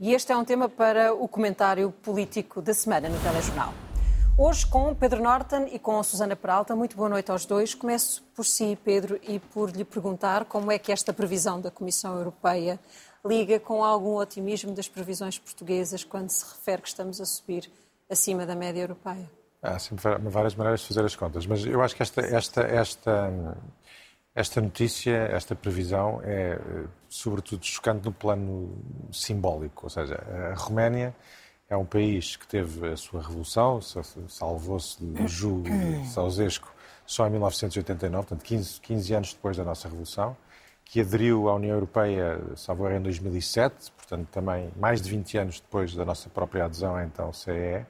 E este é um tema para o comentário político da semana no Telejornal. Hoje com Pedro Norton e com Susana Peralta. Muito boa noite aos dois. Começo por si, Pedro, e por lhe perguntar como é que esta previsão da Comissão Europeia liga com algum otimismo das previsões portuguesas quando se refere que estamos a subir acima da média europeia. Há sempre várias maneiras de fazer as contas, mas eu acho que esta, esta, esta, esta notícia, esta previsão é, sobretudo, chocante no plano simbólico. Ou seja, a Roménia é um país que teve a sua revolução, salvou-se de Ju Ceausescu só em 1989, portanto 15, 15 anos depois da nossa revolução, que aderiu à União Europeia, salvo em 2007, portanto também mais de 20 anos depois da nossa própria adesão à então CEE.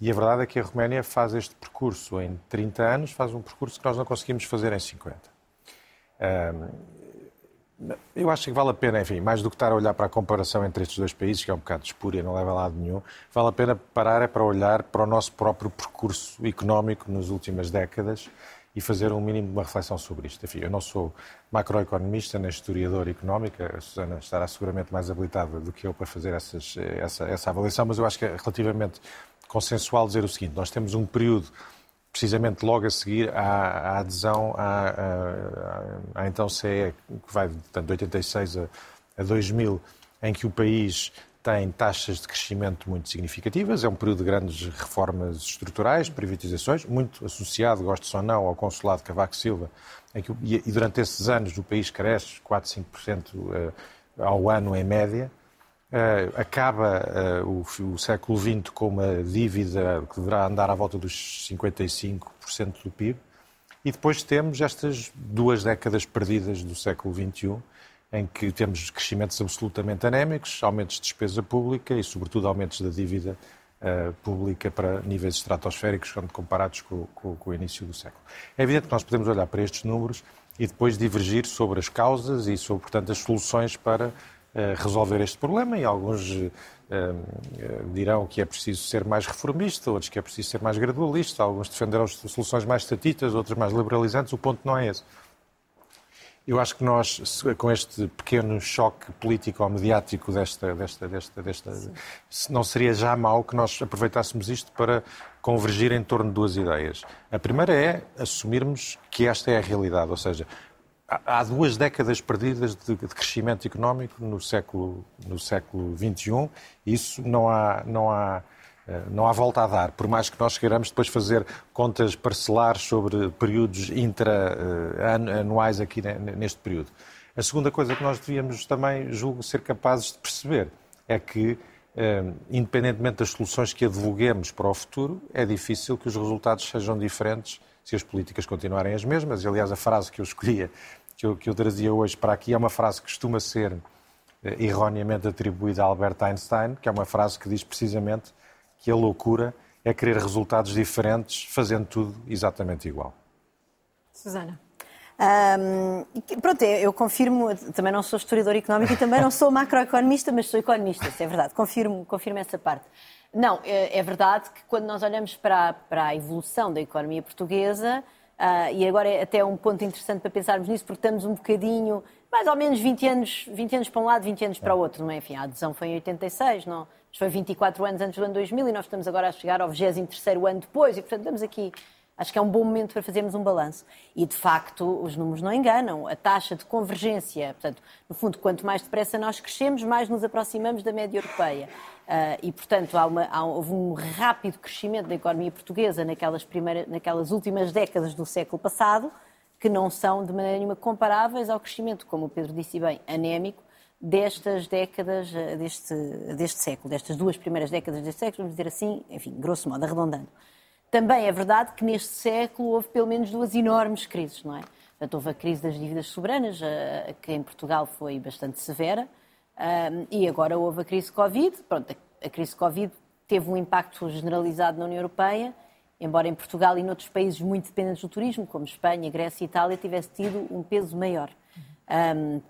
E a verdade é que a Roménia faz este percurso em 30 anos, faz um percurso que nós não conseguimos fazer em 50. Eu acho que vale a pena, enfim, mais do que estar a olhar para a comparação entre estes dois países, que é um bocado espúria, não leva a lado nenhum, vale a pena parar é para olhar para o nosso próprio percurso económico nas últimas décadas e fazer um mínimo de uma reflexão sobre isto. Enfim, eu não sou macroeconomista nem historiador económico, a Susana estará seguramente mais habilitada do que eu para fazer essas, essa, essa avaliação, mas eu acho que é relativamente consensual dizer o seguinte: nós temos um período precisamente logo a seguir à, à adesão à, à, à, então CE, que vai portanto, de 86 a, a 2000, em que o país tem taxas de crescimento muito significativas, é um período de grandes reformas estruturais, privatizações, muito associado, gosto ou não, ao consulado Cavaco Silva, e durante esses anos o país cresce 4, 5% eh, ao ano em média, Uh, acaba uh, o, o, século XX com uma dívida que deverá andar à volta dos 55% do PIB, e depois temos estas duas décadas perdidas do século XXI, em que temos crescimentos absolutamente anémicos, aumentos de despesa pública e, sobretudo, aumentos da dívida uh, pública para níveis estratosféricos quando comparados com, com, com o início do século. É evidente que nós podemos olhar para estes números e depois divergir sobre as causas e sobre, portanto, as soluções para resolver este problema e alguns uh, dirão que é preciso ser mais reformista, outros que é preciso ser mais gradualista, alguns defenderão soluções mais estatitas, outros mais liberalizantes. O ponto não é esse. Eu acho que nós, com este pequeno choque político ou mediático desta, desta, desta, desta não seria já mal que nós aproveitássemos isto para convergir em torno de duas ideias. A primeira é assumirmos que esta é a realidade, ou seja, há duas décadas perdidas de, de, crescimento económico no século, no século XXI. Isso não há, não, há, eh, não há volta a dar, por mais que nós queiramos depois fazer contas parcelares sobre períodos intra-anuais aqui neste período. A segunda coisa que nós devíamos também, julgo, ser capazes de perceber é que, eh, independentemente das soluções que advoguemos para o futuro, é difícil que os resultados sejam diferentes se as políticas continuarem as mesmas. Aliás, a frase que eu escolhia que eu, que eu trazia hoje para aqui é uma frase que costuma ser eh, erroneamente atribuída a Albert Einstein, que é uma frase que diz precisamente que a loucura é querer resultados diferentes fazendo tudo exatamente igual. Susana. Um, pronto, eu confirmo, também não sou historiador económico e também não sou macroeconomista, mas sou economista, isso é verdade, confirmo, confirmo essa parte. Não, é, é verdade que quando nós olhamos para, para a evolução da economia portuguesa, Uh, e agora é até um ponto interessante para pensarmos nisso, porque estamos um bocadinho, mais ou menos 20 anos, 20 anos para um lado, 20 anos para o outro, não é? Enfim, a adesão foi em 86, não? foi 24 anos antes do ano 2000 e nós estamos agora a chegar ao 23º ano depois e, portanto, estamos aqui Acho que é um bom momento para fazermos um balanço. E, de facto, os números não enganam. A taxa de convergência, portanto, no fundo, quanto mais depressa nós crescemos, mais nos aproximamos da média europeia. Uh, e, portanto, há uma, há, houve um rápido crescimento da economia portuguesa naquelas, primeiras, naquelas últimas décadas do século passado, que não são de maneira nenhuma comparáveis ao crescimento, como o Pedro disse bem, anémico, destas décadas, ah, deste, deste século, destas duas primeiras décadas deste século, vamos dizer assim, enfim, grosso modo, arredondando. Também é verdade que neste século houve pelo menos duas enormes crises, não é? Portanto, houve a crise das dívidas soberanas, que em Portugal foi bastante severa, e agora houve a crise Covid. Pronto, a crise Covid teve um impacto generalizado na União Europeia, embora em Portugal e noutros países muito dependentes do turismo, como Espanha, Grécia e Itália, tivesse tido um peso maior. Um,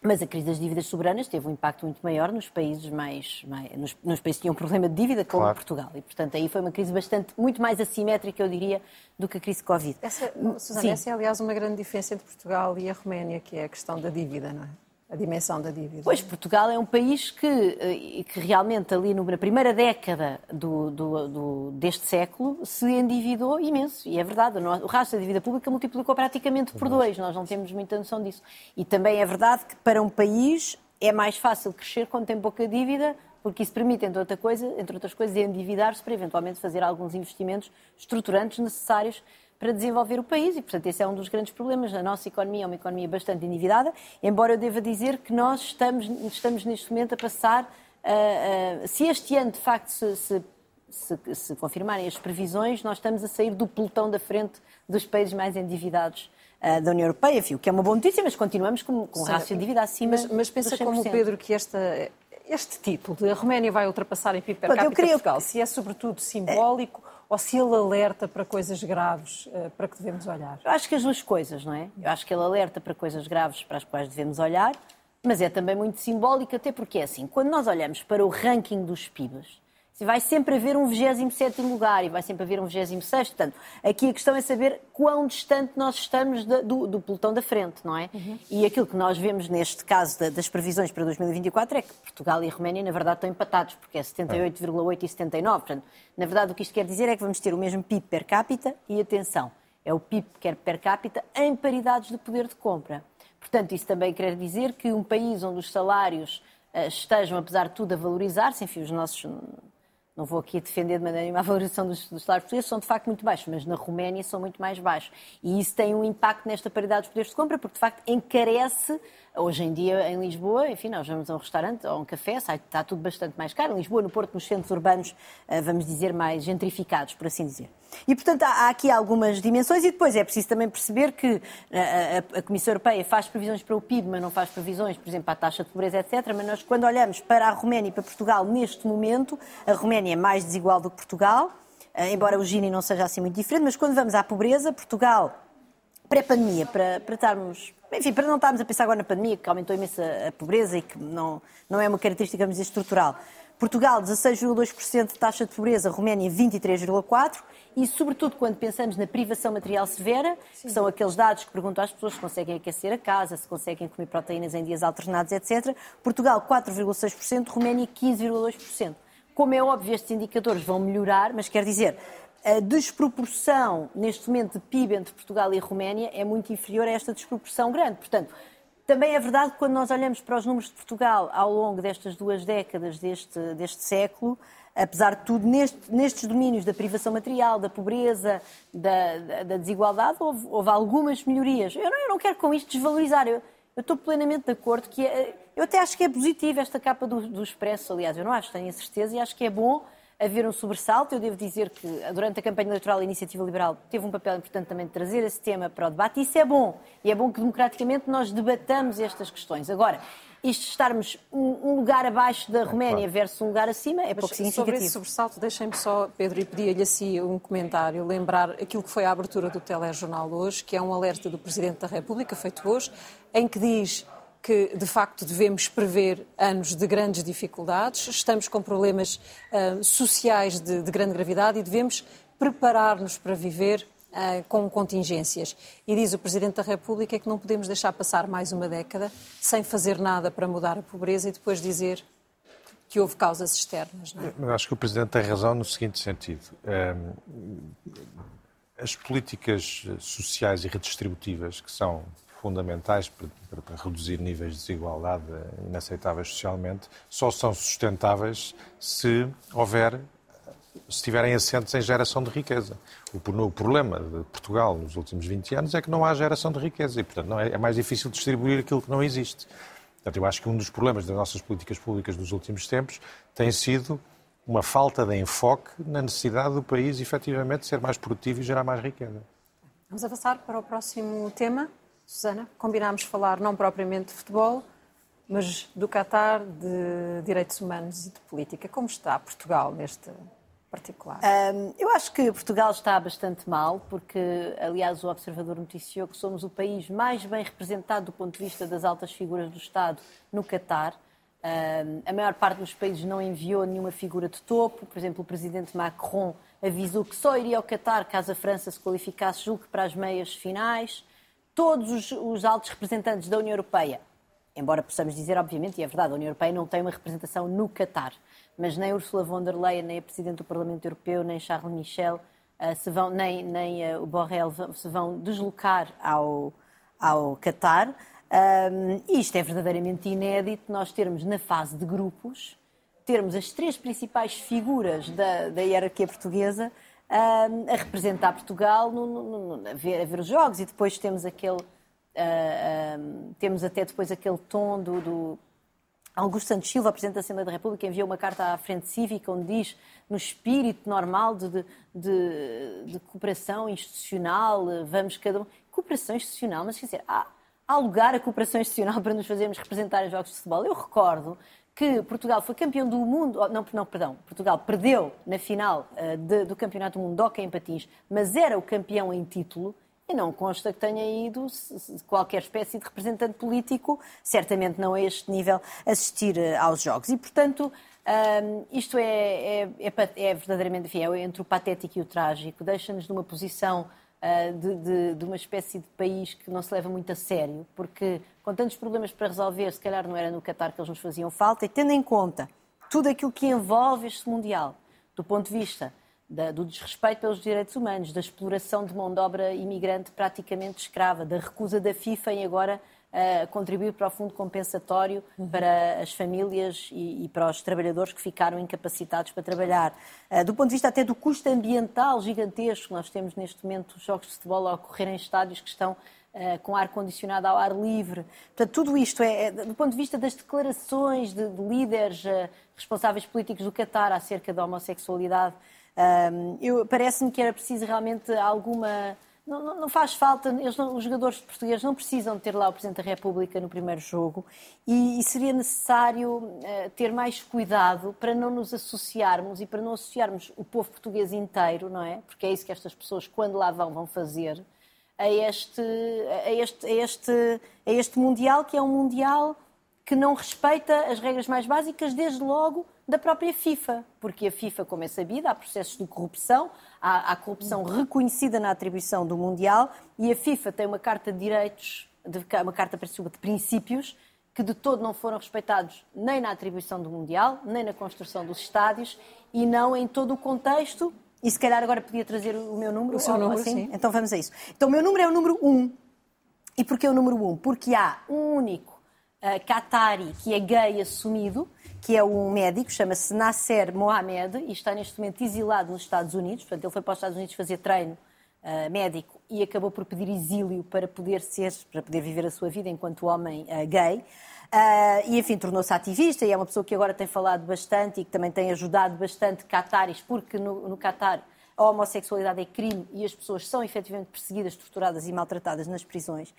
mas a crise das dívidas soberanas teve um impacto muito maior nos países mais, mais nos, nos, países que tinham um problema de dívida, como claro. Portugal. E, portanto, aí foi uma crise bastante, muito mais assimétrica, eu diria, do que a crise Covid. Essa, Susana, essa é, aliás, uma grande diferença entre Portugal e a Roménia, que é a questão da dívida, não é? A dimensão da dívida. Pois, Portugal é um país que, eh, que realmente ali na primeira década do, do, do, deste século se endividou imenso. E é verdade, o rastro da dívida pública multiplicou praticamente por dois. Nós não temos muita noção disso. E também é verdade que para um país é mais fácil crescer quando tem pouca dívida, porque isso permite, entre, outra coisa, entre outras coisas, endividar-se para eventualmente fazer alguns investimentos estruturantes necessários para desenvolver o país e, portanto, esse é um dos grandes problemas. A nossa economia é uma economia bastante endividada, embora eu deva dizer que nós estamos, estamos neste momento a passar, uh, uh, se este ano de facto se, se, se, se, confirmarem as previsões, nós estamos a sair do pelotão da frente dos países mais endividados uh, da União Europeia, o que é uma boa notícia, mas continuamos com, com rácio de dívida acima Mas, mas pensa como, Pedro, que esta este título de a Roménia vai ultrapassar em PIB per capita. Portugal, se é sobretudo simbólico ou se ele alerta para coisas graves uh, para que devemos olhar? Eu acho que as duas coisas, não é? Eu acho que ele alerta para coisas graves para as quais devemos olhar, mas é também muito simbólico, até porque é assim, quando nós olhamos para o ranking dos PIBs, vai sempre haver um 27 lugar e vai sempre haver um 26. Portanto, aqui a questão é saber quão distante nós estamos do, do pelotão da frente, não é? Uhum. E aquilo que nós vemos neste caso da, das previsões para 2024 é que Portugal e a Roménia, na verdade, estão empatados, porque é 78,8 e 79. Portanto, na verdade, o que isto quer dizer é que vamos ter o mesmo PIB per capita e, atenção, é o PIB quer per capita em paridades de poder de compra. Portanto, isso também quer dizer que um país onde os salários uh, estejam, apesar de tudo, a valorizar-se, enfim, os nossos não vou aqui defender de maneira nenhuma a valorização dos, dos salários portugueses, são de facto muito baixos, mas na Roménia são muito mais baixos. E isso tem um impacto nesta paridade dos poderes de compra, porque de facto encarece Hoje em dia, em Lisboa, enfim, nós vamos a um restaurante ou a um café, está tudo bastante mais caro. Em Lisboa, no Porto, nos centros urbanos, eh, vamos dizer, mais gentrificados, por assim dizer. E, portanto, há aqui algumas dimensões e depois é preciso também perceber que eh, a Comissão Europeia faz previsões para o PIB, mas não faz previsões, por exemplo, para a taxa de pobreza, etc. Mas nós, quando olhamos para a Roménia e para Portugal, neste momento, a Roménia é mais desigual do que Portugal, eh, embora o Gini não seja assim muito diferente, mas quando vamos à pobreza, Portugal, pré-pandemia, para, para estarmos enfim, para não estarmos a pensar agora na pandemia, que aumentou imenso a pobreza e que não, não é uma característica, vamos dizer, estrutural. Portugal, 16,2% de taxa de pobreza, Roménia, 23,4%, e, sobretudo, quando pensamos na privação material severa, Sim. que são aqueles dados que perguntam às pessoas se conseguem aquecer a casa, se conseguem comer proteínas em dias alternados, etc. Portugal, 4,6%, Roménia, 15,2%. Como é óbvio, estes indicadores vão melhorar, mas quer dizer, a desproporção, neste momento, de PIB entre Portugal e Roménia é muito inferior a esta desproporção grande. Portanto, também é verdade que quando nós olhamos para os números de Portugal ao longo destas duas décadas deste, deste século, apesar de tudo, neste, nestes domínios da privação material, da pobreza, da, da, da desigualdade, houve, houve, algumas melhorias. Eu não, eu não, quero com isto desvalorizar. Eu, eu estou plenamente de acordo que é, eu até acho que é positivo esta capa do, do Expresso, aliás, eu não acho, tenho a certeza, e acho que é bom haver um sobressalto. Eu devo dizer que durante a campanha eleitoral a Iniciativa Liberal teve um papel importante também de trazer esse tema para o debate. E isso é bom. E é bom que democraticamente nós debatamos estas questões. Agora, isto estarmos um, lugar abaixo da Roménia claro. versus um lugar acima é pouco significativo. Sobre esse sobressalto, deixem-me só, Pedro, e pedir-lhe assim um comentário, lembrar aquilo que foi a abertura do telejornal hoje, que é um alerta do Presidente da República, feito hoje, em que diz que de facto devemos prever anos de grandes dificuldades, estamos com problemas uh, sociais de, de, grande gravidade e devemos preparar-nos para viver uh, com contingências. E diz o Presidente da República que não podemos deixar passar mais uma década sem fazer nada para mudar a pobreza e depois dizer que houve causas externas. Não é? Acho que o Presidente tem razão no seguinte sentido. As políticas sociais e redistributivas que são fundamentais para, para, reduzir níveis de desigualdade inaceitáveis socialmente, só são sustentáveis se houver se estiverem assentes em geração de riqueza. O, o, problema de Portugal nos últimos 20 anos é que não há geração de riqueza e, portanto, é, é mais difícil distribuir aquilo que não existe. Portanto, eu acho que um dos problemas das nossas políticas públicas dos últimos tempos tem sido uma falta de enfoque na necessidade do país, efetivamente, ser mais produtivo e gerar mais riqueza. Vamos avançar para o próximo tema. Susana, combinámos falar não propriamente de futebol, mas do Qatar, de direitos humanos e de política. Como está Portugal neste particular? Um, eu acho que Portugal está bastante mal, porque, aliás, o Observador noticiou que somos o país mais bem representado do ponto de vista das altas figuras do Estado no Qatar. Um, a maior parte dos países não enviou nenhuma figura de topo. Por exemplo, o presidente Macron avisou que só iria ao Qatar caso a França se qualificasse, julgo que para as meias finais todos os, os altos representantes da União Europeia, embora possamos dizer, obviamente, e é verdade, a União Europeia não tem uma representação no Qatar, mas nem Ursula von der Leyen, nem a Presidente do Parlamento Europeu, nem Charles Michel, uh, se vão, nem, nem uh, o Borrell se vão deslocar ao, ao Qatar. Um, isto é verdadeiramente inédito, nós termos na fase de grupos, termos as três principais figuras da, da hierarquia portuguesa a representar Portugal no, no, no, a, ver, a, ver, os jogos e depois temos aquele uh, um, temos até depois aquele tom do, do Augusto Santos Silva, Presidente da Assembleia da República, enviou uma carta à Frente Cívica onde diz, no espírito normal de, de, de, de cooperação institucional, vamos cada um. Cooperação institucional, mas quer dizer, há, há lugar a cooperação institucional para nos fazermos representar em jogos de futebol. Eu recordo que Portugal foi campeão do mundo, não, não perdão, Portugal perdeu na final uh, de, do Campeonato do Mundo Hockey em Patins, mas era o campeão em título e não consta que tenha ido qualquer espécie de representante político, certamente não a este nível, assistir eh, aos jogos. E, portanto, um, isto é, é, é, é, verdadeiramente, enfim, é entre o patético e o trágico. Deixa-nos numa posição de, de, de, uma espécie de país que não se leva muito a sério, porque com tantos problemas para resolver, se calhar não era no Qatar que eles nos faziam falta, e tendo em conta tudo aquilo que envolve este Mundial, do ponto de vista da, do desrespeito pelos direitos humanos, da exploração de mão de obra imigrante praticamente escrava, da recusa da FIFA em agora uh, contribuir para o fundo compensatório uhum. para as famílias e, e, para os trabalhadores que ficaram incapacitados para trabalhar. Uh, do ponto de vista até do custo ambiental gigantesco, nós temos neste momento jogos de futebol a ocorrer em estádios que estão Uh, com ar-condicionado ao ar livre. Portanto, tudo isto é, é, do ponto de vista das declarações de, de líderes uh, responsáveis políticos do Qatar acerca da homossexualidade, um, Parece-me que era preciso realmente alguma. Não, não faz falta, não, os jogadores portugueses não precisam ter lá o Presidente da República no primeiro jogo e, e seria necessário uh, ter mais cuidado para não nos associarmos e para não associarmos o povo português inteiro, não é? Porque é isso que estas pessoas, quando lá vão, vão fazer a este, a este, a este, a este Mundial, que é um Mundial que não respeita as regras mais básicas, desde logo da própria FIFA, porque a FIFA, como é sabido, há processos de corrupção, há, corrupção reconhecida na atribuição do Mundial e a FIFA tem uma carta de direitos, de, uma carta de princípios que de todo não foram respeitados nem na atribuição do Mundial, nem na construção dos estádios e não em todo o contexto. E se calhar agora podia trazer o meu número. O seu número, assim? sim. Então vamos a isso. Então o meu número é o número 1. E porquê o número 1? Porque há um único Qatari, que é gay assumido, que é um médico, chama-se Nasser Mohamed, e está neste momento exilado nos Estados Unidos. Portanto, ele foi para os Estados Unidos fazer treino uh, médico e acabou por pedir exílio para poder ser, para poder viver a sua vida enquanto homem uh, gay. Uh, e, enfim, tornou-se ativista e é uma pessoa que agora tem falado bastante e que também tem ajudado bastante cataris, porque no, no Catar a homossexualidade é crime e as pessoas são efetivamente perseguidas, torturadas e maltratadas nas prisões.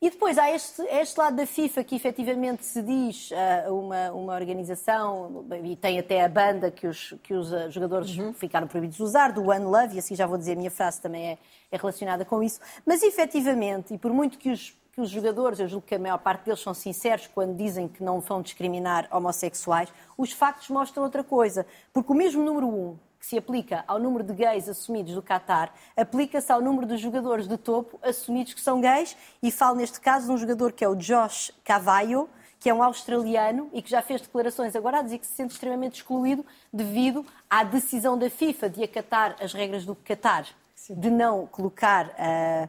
E depois há este, este lado da FIFA que efetivamente se diz uh, uma, uma organização, e tem até a banda que os, que os uh, jogadores uhum. ficaram proibidos de usar, do One Love, e assim já vou dizer, a minha frase também é, é relacionada com isso. Mas efetivamente, e por muito que os, que os jogadores, eu julgo que a maior parte deles são sinceros quando dizem que não vão discriminar homossexuais, os factos mostram outra coisa. Porque o mesmo número um que se aplica ao número de gays assumidos do Qatar, aplica-se ao número de jogadores de topo assumidos que são gays, e falo neste caso de um jogador que é o Josh Cavallo, que é um australiano e que já fez declarações agora a dizer que se sente extremamente excluído devido à decisão da FIFA de acatar as regras do Qatar, de não colocar a,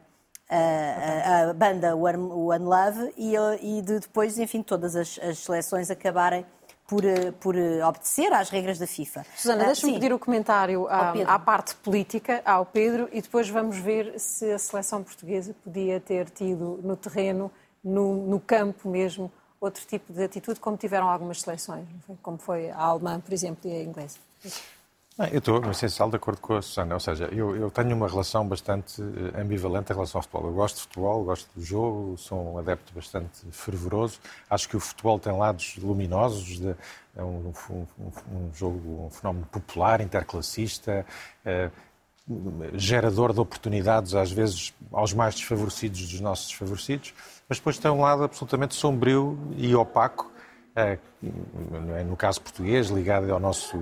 a, a banda One Love e, e de depois, enfim, todas as, as seleções acabarem por, eh, por eh, obedecer às regras da FIFA. Susana, uh, deixa-me pedir o comentário à, à, parte política, ao Pedro, e depois vamos ver se a seleção portuguesa podia ter tido no terreno, no, no campo mesmo, outro tipo de atitude, como tiveram algumas seleções, como foi a alemã, por exemplo, e a inglesa. Eu estou, no essencial, de acordo com a Susana. Ou seja, eu, eu, tenho uma relação bastante eh, ambivalente em relação ao futebol. Eu gosto de futebol, gosto do jogo, sou um adepto bastante fervoroso. Acho que o futebol tem lados luminosos, de, é um, um, um, jogo, um fenómeno popular, interclassista, é, gerador de oportunidades, às vezes, aos mais desfavorecidos dos nossos desfavorecidos. Mas depois tem um lado absolutamente sombrio e opaco no caso português, ligado ao nosso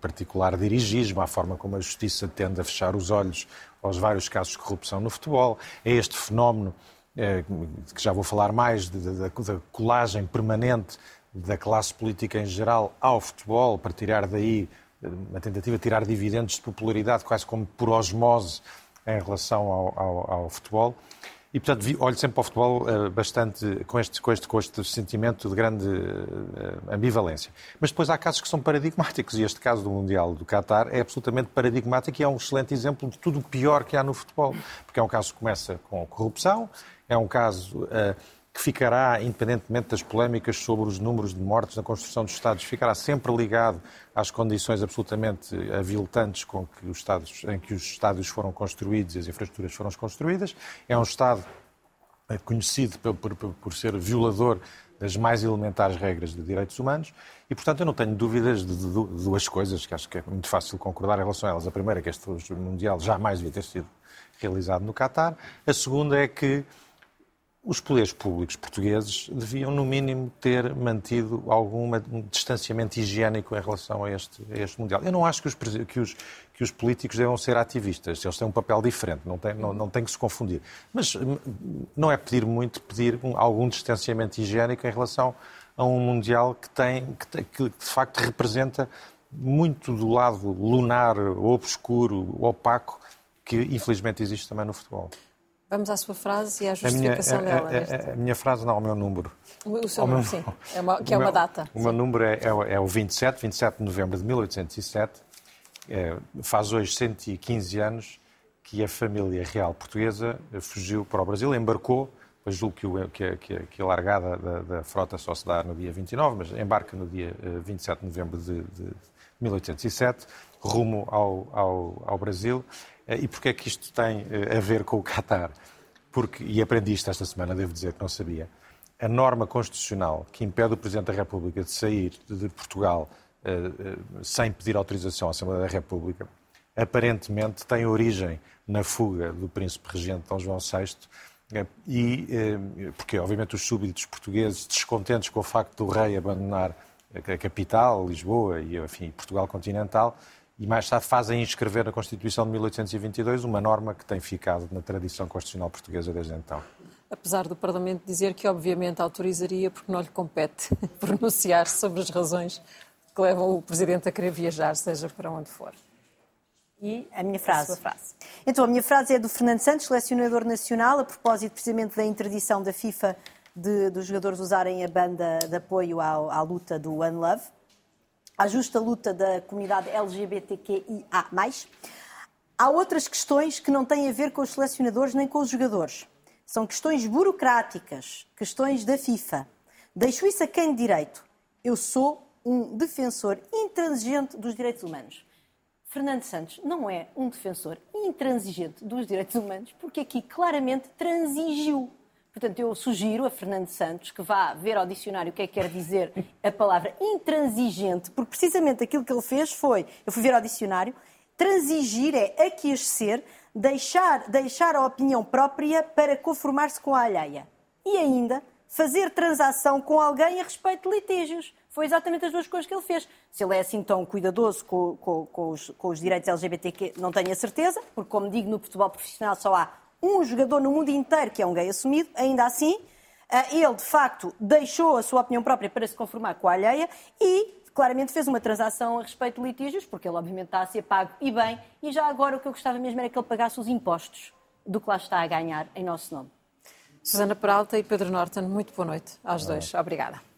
particular dirigismo, à forma como a justiça tende a fechar os olhos aos vários casos de corrupção no futebol, a este fenómeno que já vou falar mais, da colagem permanente da classe política em geral ao futebol, para tirar daí uma tentativa de tirar dividendos de popularidade, quase como por osmose em relação ao, ao, ao futebol. E, portanto, olho sempre para o futebol uh, bastante com este, com, este, com este sentimento de grande uh, ambivalência. Mas depois há casos que são paradigmáticos, e este caso do Mundial do Qatar é absolutamente paradigmático e é um excelente exemplo de tudo o pior que há no futebol. Porque é um caso que começa com corrupção, é um caso. Uh, que ficará, independentemente das polémicas sobre os números de mortes na construção dos Estados, ficará sempre ligado às condições absolutamente aviltantes com que os Estados, em que os estádios foram construídos e as infraestruturas foram construídas. É um Estado conhecido por, por, por ser violador das mais elementares regras de direitos humanos e, portanto, eu não tenho dúvidas de duas coisas que acho que é muito fácil concordar em relação a elas. A primeira é que este Mundial jamais devia ter sido realizado no Catar. A segunda é que os poderes públicos portugueses deviam, no mínimo, ter mantido algum distanciamento higiênico em relação a este, a este Mundial. Eu não acho que os, que, os, que os, políticos devam ser ativistas, eles têm um papel diferente, não tem, não, não tem que se confundir. Mas hum, não é pedir muito, pedir algum distanciamento higiênico em relação a um Mundial que, tem, que, que de facto representa muito do lado lunar, obscuro, opaco, que infelizmente existe também no futebol. Vamos à sua frase e à justificação a minha, dela. A, a, a, minha frase não, o meu número. O, o seu número, sim. É uma, que é uma data. O meu número é, é, é, o 27, 27 de novembro de 1807. É, faz hoje 115 anos que a família real portuguesa fugiu para o Brasil, embarcou, pois julgo que, o, que, que, que a largada da, da, frota só se dá no dia 29, mas embarca no dia 27 eh, de novembro de, de 1807, rumo ao, ao, ao Brasil. Eh, e porquê é que isto tem eh, a ver com o Qatar? Porque, e aprendi isto esta semana, devo dizer que não sabia, a norma constitucional que impede o Presidente da República de sair de Portugal uh, sem pedir autorização à Assembleia da República, aparentemente tem origem na fuga do Príncipe Regente Dom João VI, e, porque, obviamente, os súbditos portugueses, descontentes com o facto do rei abandonar a capital, Lisboa e, enfim, Portugal continental, e mais tarde fazem inscrever na Constituição de 1822 uma norma que tem ficado na tradição constitucional portuguesa desde então. Apesar do Parlamento dizer que, obviamente, autorizaria porque não lhe compete pronunciar sobre as razões que levam o Presidente a querer viajar, seja para onde for. E a minha frase. A frase. Então, a minha frase é do Fernando Santos, selecionador nacional, a propósito precisamente da interdição da FIFA de, dos jogadores usarem a banda de apoio à, à luta do One Love à justa luta da comunidade LGBTQIA. Há outras questões que não têm a ver com os selecionadores nem com os jogadores. São questões burocráticas, questões da FIFA. Deixo isso a quem de direito. Eu sou um defensor intransigente dos direitos humanos. Fernando Santos não é um defensor intransigente dos direitos humanos porque aqui claramente transigiu. Portanto, eu sugiro a Fernando Santos que vá ver ao dicionário o que é que quer dizer a palavra intransigente, porque precisamente aquilo que ele fez foi, eu fui ver ao dicionário, transigir é aquecer, deixar, deixar a opinião própria para conformar-se com a alheia. E ainda, fazer transação com alguém a respeito de litígios. Foi exatamente as duas coisas que ele fez. Se ele é assim tão cuidadoso com, com, com, os, com os direitos LGBTQ, não tenho a certeza, porque, como digo, no futebol profissional só há um jogador no mundo inteiro que é um gay assumido, ainda assim, eh, ele de facto deixou a sua opinião própria para se conformar com a alheia e claramente fez uma transação a respeito de litígios, porque ele obviamente está a ser pago e bem, e já agora o que eu gostava mesmo era que ele pagasse os impostos do que lá está a ganhar em nosso nome. Susana Peralta e Pedro Norton, muito boa noite aos dois. Obrigada.